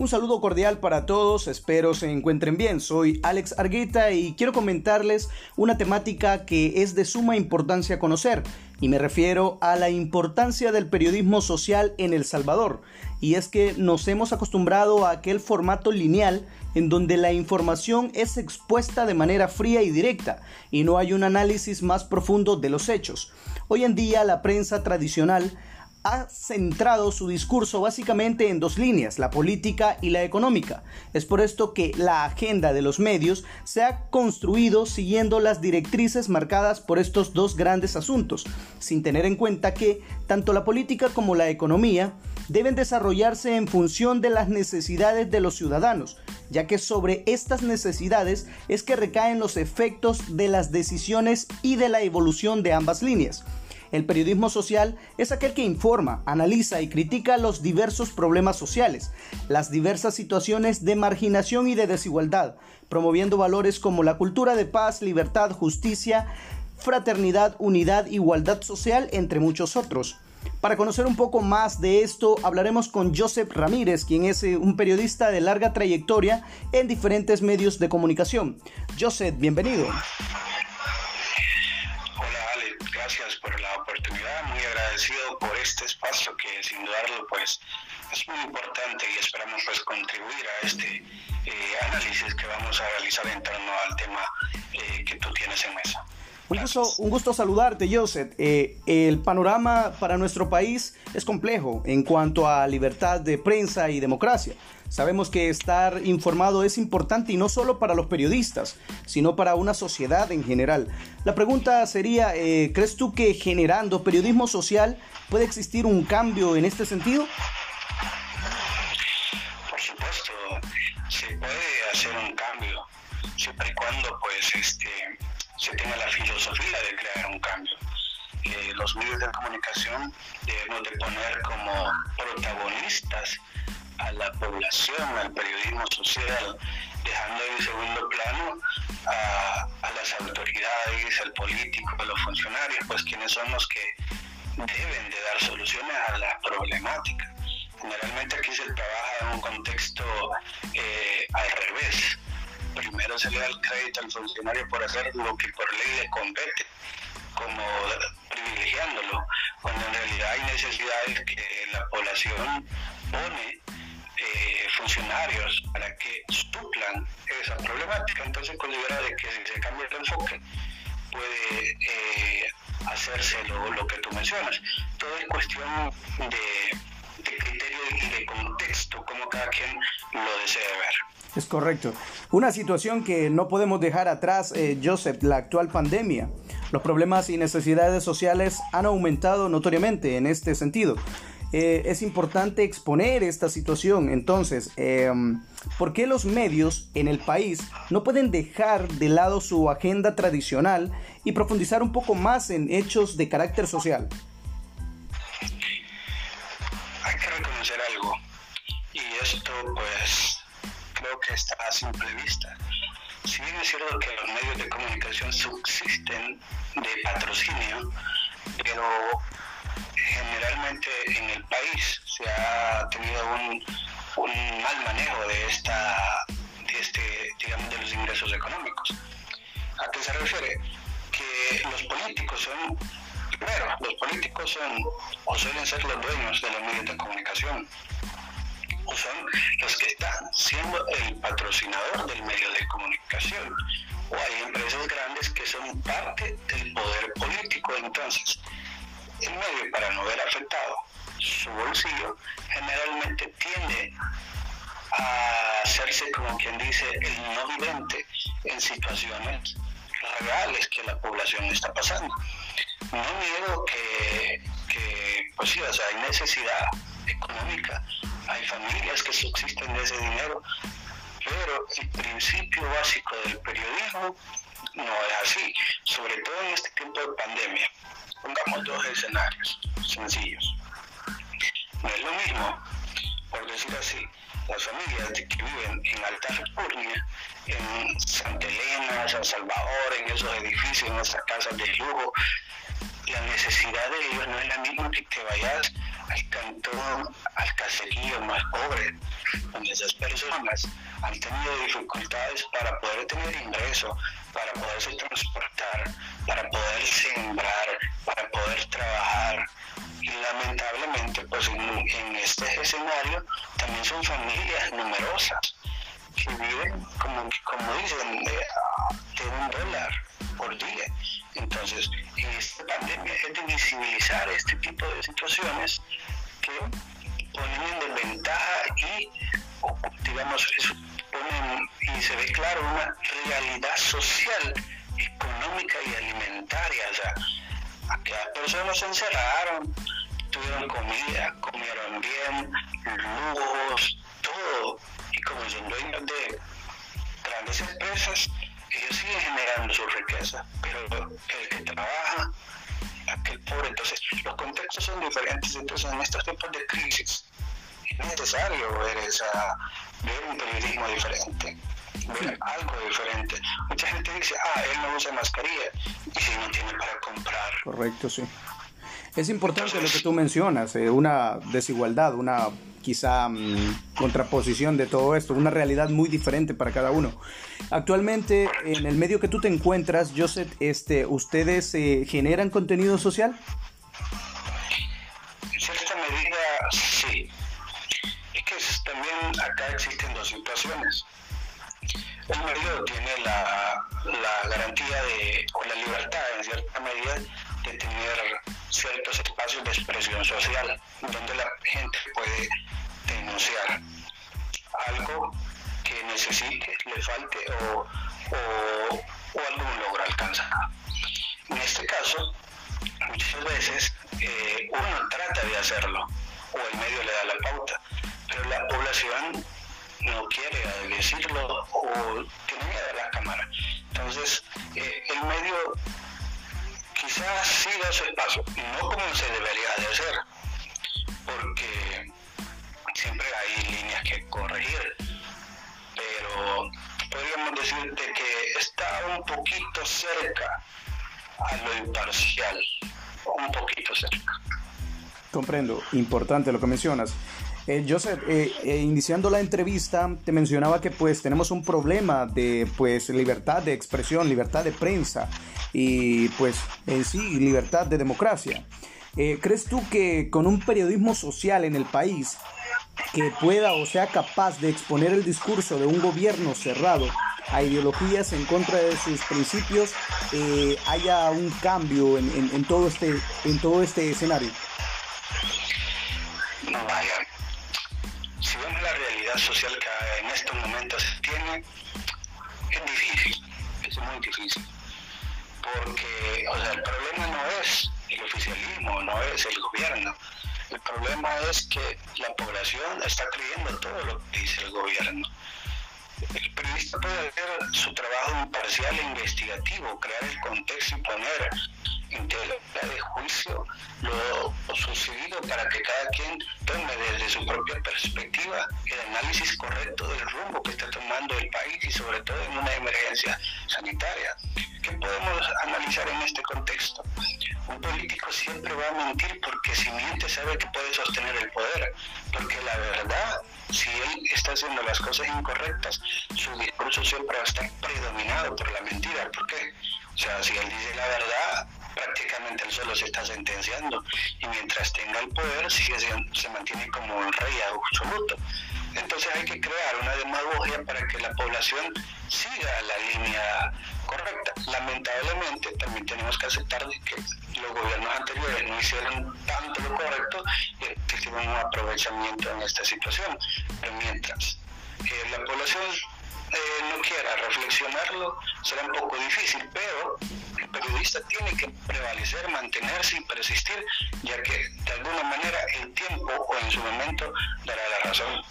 Un saludo cordial para todos, espero se encuentren bien. Soy Alex Argueta y quiero comentarles una temática que es de suma importancia conocer, y me refiero a la importancia del periodismo social en El Salvador. Y es que nos hemos acostumbrado a aquel formato lineal en donde la información es expuesta de manera fría y directa y no hay un análisis más profundo de los hechos. Hoy en día la prensa tradicional ha centrado su discurso básicamente en dos líneas, la política y la económica. Es por esto que la agenda de los medios se ha construido siguiendo las directrices marcadas por estos dos grandes asuntos, sin tener en cuenta que tanto la política como la economía deben desarrollarse en función de las necesidades de los ciudadanos, ya que sobre estas necesidades es que recaen los efectos de las decisiones y de la evolución de ambas líneas. El periodismo social es aquel que informa, analiza y critica los diversos problemas sociales, las diversas situaciones de marginación y de desigualdad, promoviendo valores como la cultura de paz, libertad, justicia, fraternidad, unidad, igualdad social, entre muchos otros. Para conocer un poco más de esto, hablaremos con Joseph Ramírez, quien es eh, un periodista de larga trayectoria en diferentes medios de comunicación. Joseph, bienvenido. Por este espacio que sin dudarlo pues es muy importante y esperamos pues contribuir a este eh, análisis que vamos a realizar en torno al tema eh, que tú tienes en mesa. Un gusto, un gusto, saludarte, Joseph. Eh, el panorama para nuestro país es complejo en cuanto a libertad de prensa y democracia. Sabemos que estar informado es importante y no solo para los periodistas, sino para una sociedad en general. La pregunta sería, eh, ¿crees tú que generando periodismo social puede existir un cambio en este sentido? Por supuesto, se puede hacer un cambio, siempre y cuando pues este se tenga la filosofía de crear un cambio. Eh, los medios de comunicación debemos de poner como protagonistas a la población, al periodismo social, dejando en segundo plano a, las autoridades, al político, a los funcionarios, pues quienes son los que deben de dar soluciones a las problemáticas. Generalmente aquí se trabaja en un contexto eh, al revés. Primero se le da el crédito al funcionario por hacer lo que por ley le compete, como privilegiándolo, cuando en realidad hay necesidades que la población pone eh, funcionarios para que suplan esa problemática. Entonces considera de que si se cambia el enfoque puede eh, hacerse lo, que tú mencionas. Todo es cuestión de, criterio y de contexto, como cada quien lo desee ver. Es correcto. Una situación que no podemos dejar atrás, eh, Joseph, la actual pandemia. Los problemas y necesidades sociales han aumentado notoriamente en este sentido. Eh, es importante exponer esta situación. Entonces, em, ¿por qué los medios en el país no pueden dejar de lado su agenda tradicional y profundizar un poco más en hechos de carácter social? Hay que reconocer algo, y esto pues creo que está a simple vista. Si bien es cierto que los medios de comunicación subsisten de patrocinio, pero generalmente en el país se ha tenido un, mal manejo de esta de este de los ingresos económicos. A qué se refiere que los políticos son primero los políticos son o suelen ser los dueños de los medios de comunicación son los que están siendo el patrocinador del medio de comunicación o hay empresas grandes que son parte del poder político entonces el medio para no ver afectado su bolsillo generalmente tiende a hacerse como quien dice el no vidente en situaciones reales que la población está pasando. No niego que, que pues sí, o sea, hay necesidad económica, hay familias que subsisten de ese dinero, pero el principio básico del periodismo no es así, sobre todo en este tiempo de pandemia. Pongamos dos escenarios sencillos. No es lo mismo, por decir así, las familias que viven en Alta Repurnia, en Santa Elena, San Salvador, en esos edificios, en esas casas de lujo, la necesidad de ellos no es la misma que te vayas al cantón, al caserío más pobre, donde esas personas han tenido dificultades para poder tener ingreso, para poderse transportar, para poder sembrar, para poder trabajar. Y lamentablemente, pues en, este escenario también son familias numerosas que viven, como, como dicen, de, de un dólar por día. Entonces, esta pandemia es de visibilizar este tipo de situaciones que ponen en desventaja y, digamos, ponen, y se ve claro una realidad social, económica y alimentaria. O sea, aquellas personas se encerraron, tuvieron comida, comieron bien, lujos, todo. Y como son dueños de grandes empresas, ellos siguen generando su riqueza, pero el que trabaja, aquel pobre, entonces los contextos son diferentes, entonces en estos tiempos de crisis es necesario ver, esa, ver un periodismo diferente, ver algo diferente. Mucha gente dice, ah, él no usa mascarilla, y si no tiene para comprar. Correcto, sí. Es importante lo que tú mencionas, eh, una desigualdad, una quizá mm, contraposición de todo esto, una realidad muy diferente para cada uno. Actualmente, en el medio que tú te encuentras, Joseph, este, ¿ustedes eh, generan contenido social? En cierta medida, sí. Es que también acá existen dos situaciones. El medio tiene la, la garantía de, o la libertad, en cierta medida, de tener ciertos espacios de expresión social donde la gente puede denunciar algo que necesite, le falte o, o, algún logro alcanzar. En este caso, muchas veces eh, uno trata de hacerlo o el medio le da la pauta, pero la población no quiere decirlo o tiene miedo a la cámara. Entonces, eh, el medio quizás sí da su espacio, no como se debería de hacer, porque siempre hay líneas que corregir, pero podríamos decirte que está un poquito cerca a lo imparcial, un poquito cerca. Comprendo, importante lo que mencionas. Eh, Joseph, eh, eh, iniciando la entrevista, te mencionaba que pues tenemos un problema de pues libertad de expresión, libertad de prensa y pues en sí libertad de democracia. Eh, ¿Crees tú que con un periodismo social en el país que pueda o sea capaz de exponer el discurso de un gobierno cerrado a ideologías en contra de sus principios, eh, haya un cambio en, todo este, en todo este escenario? No, vaya. Si vemos la realidad social que en estos momentos tiene, es difícil, es muy difícil porque o sea, el problema no es el oficialismo, no es el gobierno. El problema es que la población está creyendo todo lo que dice el gobierno. El periodista puede hacer su trabajo imparcial e investigativo, crear el contexto y poner en tela de juicio lo, sucedido para que cada quien tome desde su propia perspectiva el análisis correcto del rumbo que está tomando el país y sobre todo en una emergencia sanitaria. ¿Qué podemos analizar en este contexto? Un político siempre va a mentir porque si miente sabe que puede sostener el poder, porque la verdad, si él está haciendo las cosas incorrectas, su discurso siempre va a estar predominado por la mentira. ¿Por qué? O sea, si él dice la verdad, prácticamente él solo se está sentenciando y mientras tenga el poder sigue, se mantiene como un rey absoluto. Entonces hay que crear una demagogia para que la población siga la línea correcta. Lamentablemente también tenemos que aceptar que los gobiernos anteriores no hicieron tanto lo correcto y hicieron un aprovechamiento en esta situación. Pero mientras eh, la población eh, no quiera reflexionarlo, será un poco difícil, pero el periodista tiene que prevalecer, mantenerse y persistir, ya que de alguna manera el tiempo o en su momento dará la razón.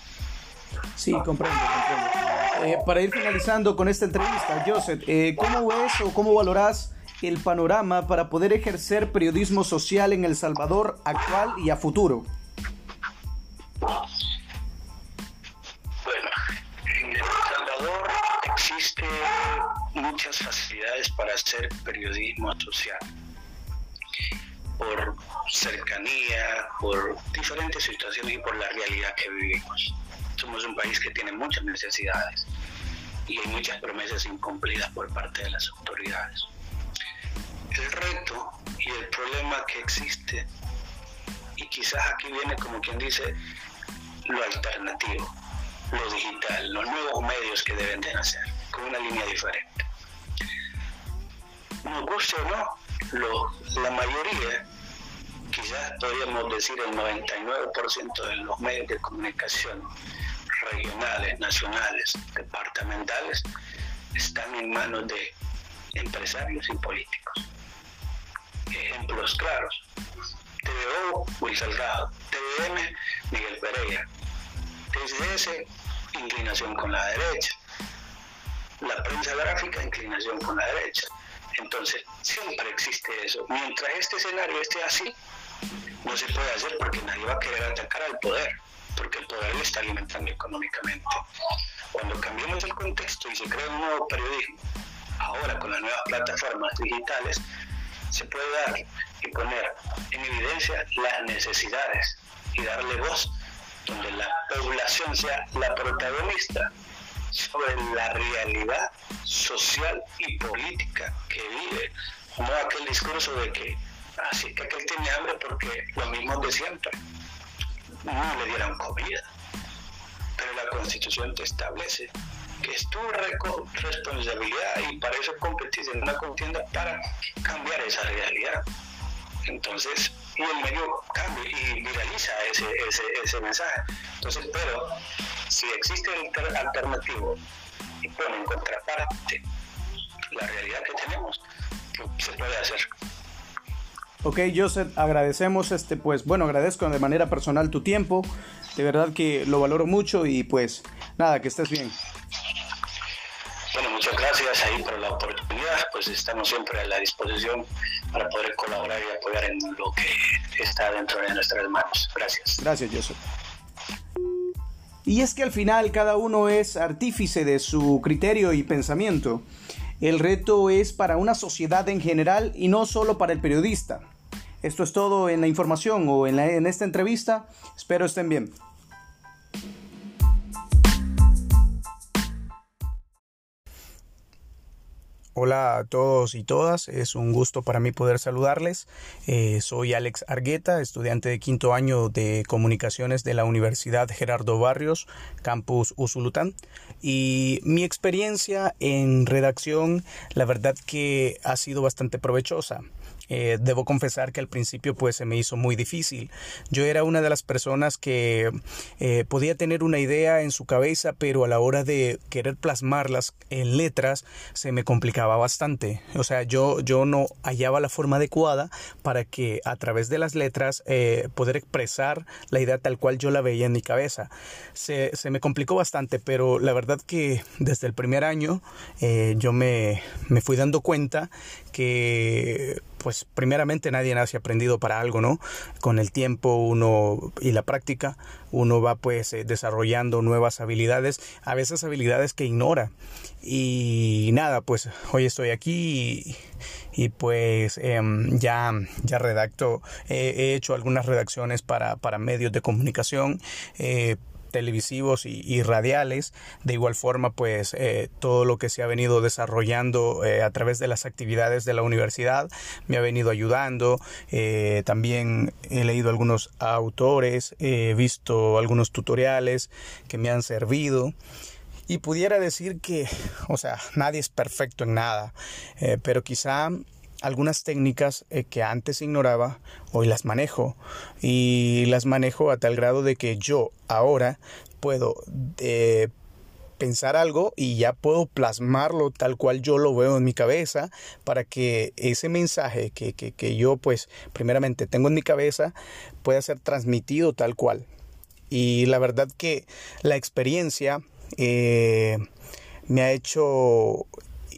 Sí, comprendo, comprendo. Eh, para ir finalizando con esta entrevista, Joseph, eh, ¿cómo ves o cómo valoras el panorama para poder ejercer periodismo social en El Salvador actual y a futuro? Bueno, en El Salvador existen muchas facilidades para hacer periodismo social por cercanía, por diferentes situaciones y por la realidad que vivimos. Somos un país que tiene muchas necesidades y hay muchas promesas incumplidas por parte de las autoridades. El reto y el problema que existe, y quizás aquí viene como quien dice lo alternativo, lo digital, los nuevos medios que deben de nacer, con una línea diferente. Nos guste o no, la mayoría, quizás podríamos decir el 99% de los medios de comunicación regionales, nacionales, departamentales, están en manos de empresarios y políticos. Ejemplos claros. TVO, Will Salgado. TVM, Miguel Pereira. TCS, inclinación con la derecha. La prensa gráfica, inclinación con la derecha. Entonces, siempre existe eso. Mientras este escenario esté así, no se puede hacer porque nadie va a querer atacar al poder porque el poder le está alimentando económicamente. Cuando cambiamos el contexto y se crea un nuevo periodismo, ahora con las nuevas plataformas digitales, se puede dar y poner en evidencia las necesidades y darle voz donde la población sea la protagonista sobre la realidad social y política que vive, no aquel discurso de que así que aquel tiene hambre porque lo mismo de siempre no le dieran comida. Pero la constitución te establece que es tu responsabilidad y para eso competís en una contienda para cambiar esa realidad. Entonces, y el medio cambia y viraliza ese, ese, ese mensaje. Entonces, pero si existe el alternativo y pone en contraparte la realidad que tenemos, se puede hacer. Ok, Joseph, agradecemos este, pues, bueno, agradezco de manera personal tu tiempo. De verdad que lo valoro mucho y pues nada, que estés bien. Bueno, muchas gracias ahí por la oportunidad. Pues estamos siempre a la disposición para poder colaborar y apoyar en lo que está dentro de nuestras manos. Gracias. Gracias, Joseph. Y es que al final cada uno es artífice de su criterio y pensamiento. El reto es para una sociedad en general y no solo para el periodista. Esto es todo en la información o en, esta entrevista. Espero estén bien. Hola a todos y todas, es un gusto para mí poder saludarles. Eh, soy Alex Argueta, estudiante de quinto año de comunicaciones de la Universidad Gerardo Barrios, campus Usulután. Y mi experiencia en redacción, la verdad que ha sido bastante provechosa. Eh, debo confesar que al principio pues se me hizo muy difícil. Yo era una de las personas que eh, podía tener una idea en su cabeza, pero a la hora de querer plasmarlas en letras se me complicaba bastante. O sea, yo, yo no hallaba la forma adecuada para que a través de las letras eh, poder expresar la idea tal cual yo la veía en mi cabeza. Se, se me complicó bastante, pero la verdad que desde el primer año yo me, me fui dando cuenta que pues primeramente nadie nace aprendido para algo, ¿no? Con el tiempo uno y la práctica uno va pues eh, desarrollando nuevas habilidades, a veces habilidades que ignora. Y nada, pues hoy estoy aquí y, pues em, ya, ya redacto, he hecho algunas redacciones para, para medios de comunicación, eh, televisivos y, radiales. De igual forma, pues eh, todo lo que se ha venido desarrollando eh, a través de las actividades de la universidad me ha venido ayudando. Eh, también he leído algunos autores, he visto algunos tutoriales que me han servido. Y pudiera decir que, o sea, nadie es perfecto en nada, pero quizá algunas técnicas eh, que antes ignoraba, hoy las manejo y las manejo a tal grado de que yo ahora puedo eh, pensar algo y ya puedo plasmarlo tal cual yo lo veo en mi cabeza para que ese mensaje que, que, yo pues primeramente tengo en mi cabeza pueda ser transmitido tal cual. Y la verdad que la experiencia eh, me ha hecho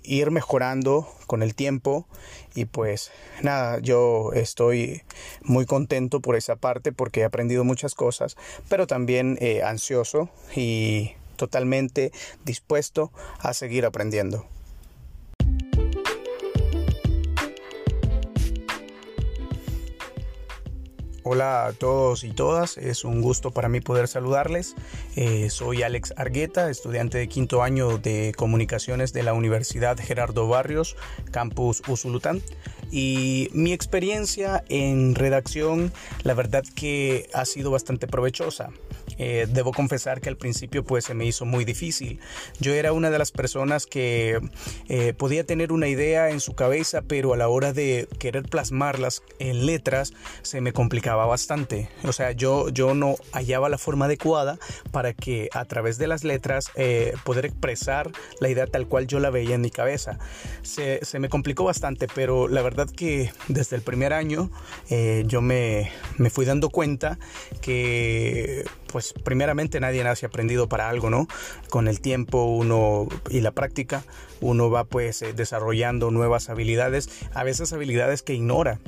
ir mejorando con el tiempo y pues nada, yo estoy muy contento por esa parte porque he aprendido muchas cosas, pero también eh, ansioso y totalmente dispuesto a seguir aprendiendo. Hola a todos y todas, es un gusto para mí poder saludarles. Eh, soy Alex Argueta, estudiante de quinto año de comunicaciones de la Universidad Gerardo Barrios, campus Usulután. Y mi experiencia en redacción, la verdad que ha sido bastante provechosa. Eh, debo confesar que al principio pues se me hizo muy difícil. Yo era una de las personas que eh, podía tener una idea en su cabeza, pero a la hora de querer plasmarlas en letras se me complicaba bastante. O sea, yo, yo no hallaba la forma adecuada para que a través de las letras eh, poder expresar la idea tal cual yo la veía en mi cabeza. Se, se me complicó bastante, pero la verdad que desde el primer año yo me, me fui dando cuenta que pues primeramente nadie nace aprendido para algo, ¿no? Con el tiempo uno y la práctica uno va pues eh, desarrollando nuevas habilidades, a veces habilidades que ignora.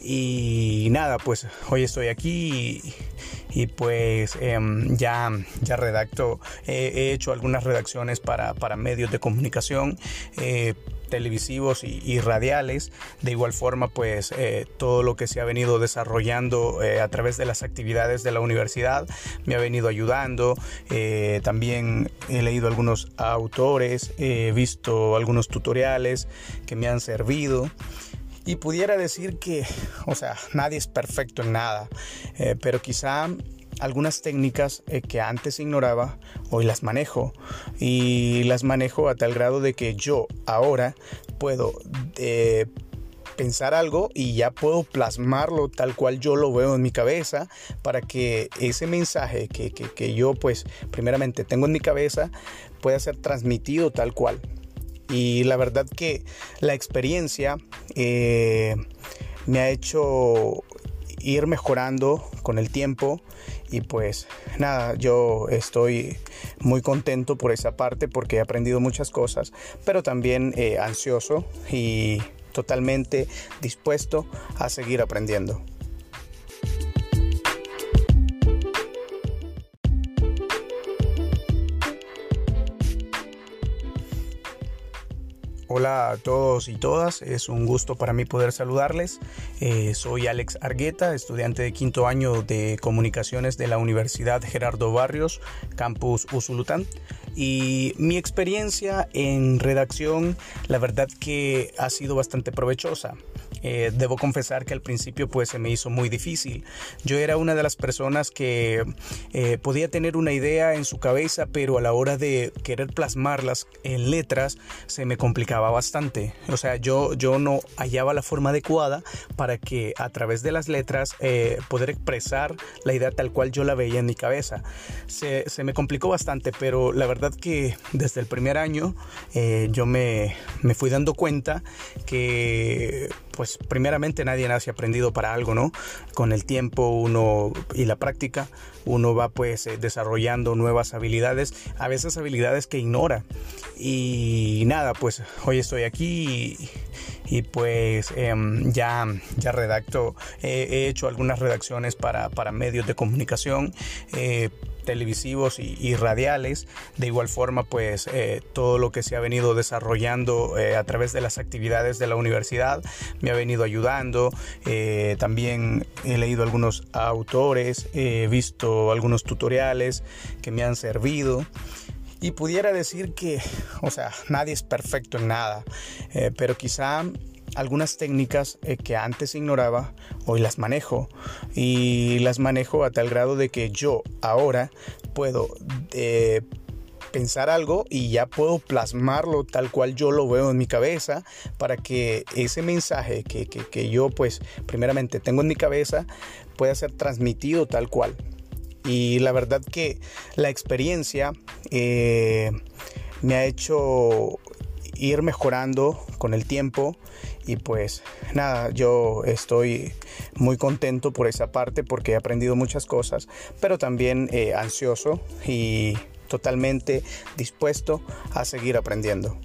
Y nada, pues hoy estoy aquí y, pues em, ya, ya redacto, he hecho algunas redacciones para, para medios de comunicación. Eh, televisivos y, radiales. De igual forma, pues eh, todo lo que se ha venido desarrollando eh, a través de las actividades de la universidad me ha venido ayudando. Eh, también he leído algunos autores, he visto algunos tutoriales que me han servido. Y pudiera decir que, o sea, nadie es perfecto en nada, pero quizá algunas técnicas eh, que antes ignoraba, hoy las manejo. Y las manejo a tal grado de que yo ahora puedo eh, pensar algo y ya puedo plasmarlo tal cual yo lo veo en mi cabeza para que ese mensaje que, yo pues primeramente tengo en mi cabeza pueda ser transmitido tal cual. Y la verdad que la experiencia eh, me ha hecho ir mejorando con el tiempo y pues nada, yo estoy muy contento por esa parte porque he aprendido muchas cosas, pero también eh, ansioso y totalmente dispuesto a seguir aprendiendo. Hola a todos y todas, es un gusto para mí poder saludarles. Eh, soy Alex Argueta, estudiante de quinto año de comunicaciones de la Universidad Gerardo Barrios, campus Usulután. Y mi experiencia en redacción, la verdad que ha sido bastante provechosa. Eh, debo confesar que al principio pues se me hizo muy difícil. Yo era una de las personas que eh, podía tener una idea en su cabeza, pero a la hora de querer plasmarlas en letras se me complicaba bastante. O sea, yo, yo no hallaba la forma adecuada para que a través de las letras eh, poder expresar la idea tal cual yo la veía en mi cabeza. Se, se me complicó bastante, pero la verdad que desde el primer año yo me, me fui dando cuenta que pues primeramente nadie nace aprendido para algo, ¿no? Con el tiempo uno y la práctica uno va pues eh, desarrollando nuevas habilidades, a veces habilidades que ignora. Y nada, pues hoy estoy aquí y, pues em, ya, ya redacto, he hecho algunas redacciones para, para medios de comunicación. Eh, televisivos y, radiales. De igual forma, pues eh, todo lo que se ha venido desarrollando a través de las actividades de la universidad me ha venido ayudando. También he leído algunos autores, he visto algunos tutoriales que me han servido. Y pudiera decir que, o sea, nadie es perfecto en nada, pero quizá algunas técnicas eh, que antes ignoraba, hoy las manejo. Y las manejo a tal grado de que yo ahora puedo eh, pensar algo y ya puedo plasmarlo tal cual yo lo veo en mi cabeza para que ese mensaje que, yo pues primeramente tengo en mi cabeza pueda ser transmitido tal cual. Y la verdad que la experiencia eh, me ha hecho ir mejorando con el tiempo y pues nada, yo estoy muy contento por esa parte porque he aprendido muchas cosas, pero también eh, ansioso y totalmente dispuesto a seguir aprendiendo.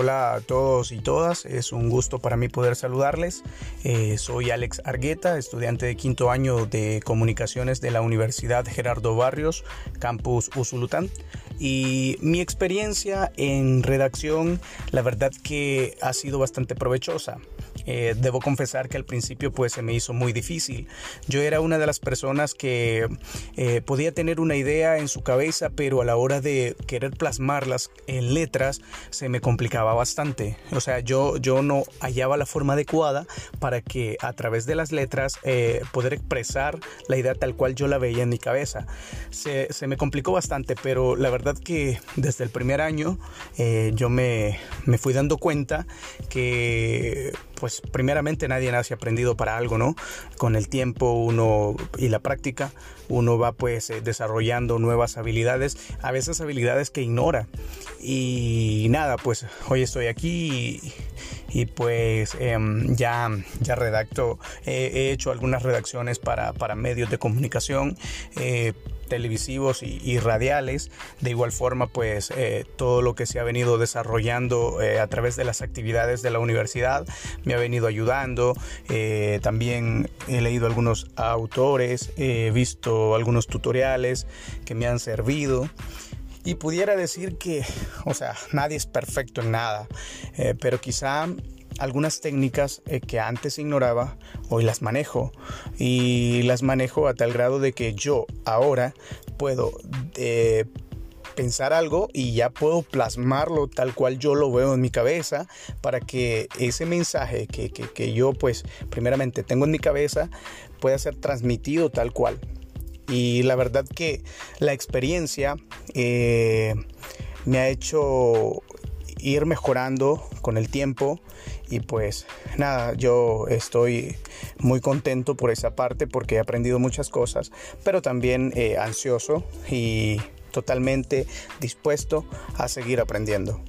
Hola a todos y todas, es un gusto para mí poder saludarles. Eh, soy Alex Argueta, estudiante de quinto año de comunicaciones de la Universidad Gerardo Barrios, campus Usulután. Y mi experiencia en redacción, la verdad que ha sido bastante provechosa. Eh, debo confesar que al principio pues se me hizo muy difícil. Yo era una de las personas que eh, podía tener una idea en su cabeza, pero a la hora de querer plasmarlas en letras se me complicaba bastante. O sea, yo, yo no hallaba la forma adecuada para que a través de las letras eh, poder expresar la idea tal cual yo la veía en mi cabeza. Se, se me complicó bastante, pero la verdad que desde el primer año yo me, me fui dando cuenta que pues primeramente nadie nace aprendido para algo, ¿no? Con el tiempo uno y la práctica uno va pues eh, desarrollando nuevas habilidades, a veces habilidades que ignora. Y nada, pues hoy estoy aquí y, pues em, ya, ya redacto, he hecho algunas redacciones para, para medios de comunicación. Eh, televisivos y, radiales. De igual forma, pues eh, todo lo que se ha venido desarrollando eh, a través de las actividades de la universidad me ha venido ayudando. Eh, también he leído algunos autores, he visto algunos tutoriales que me han servido. Y pudiera decir que, o sea, nadie es perfecto en nada, pero quizá algunas técnicas eh, que antes ignoraba, hoy las manejo y las manejo a tal grado de que yo ahora puedo eh, pensar algo y ya puedo plasmarlo tal cual yo lo veo en mi cabeza para que ese mensaje que, yo pues primeramente tengo en mi cabeza pueda ser transmitido tal cual. Y la verdad que la experiencia eh, me ha hecho ir mejorando con el tiempo y pues nada, yo estoy muy contento por esa parte porque he aprendido muchas cosas, pero también eh, ansioso y totalmente dispuesto a seguir aprendiendo.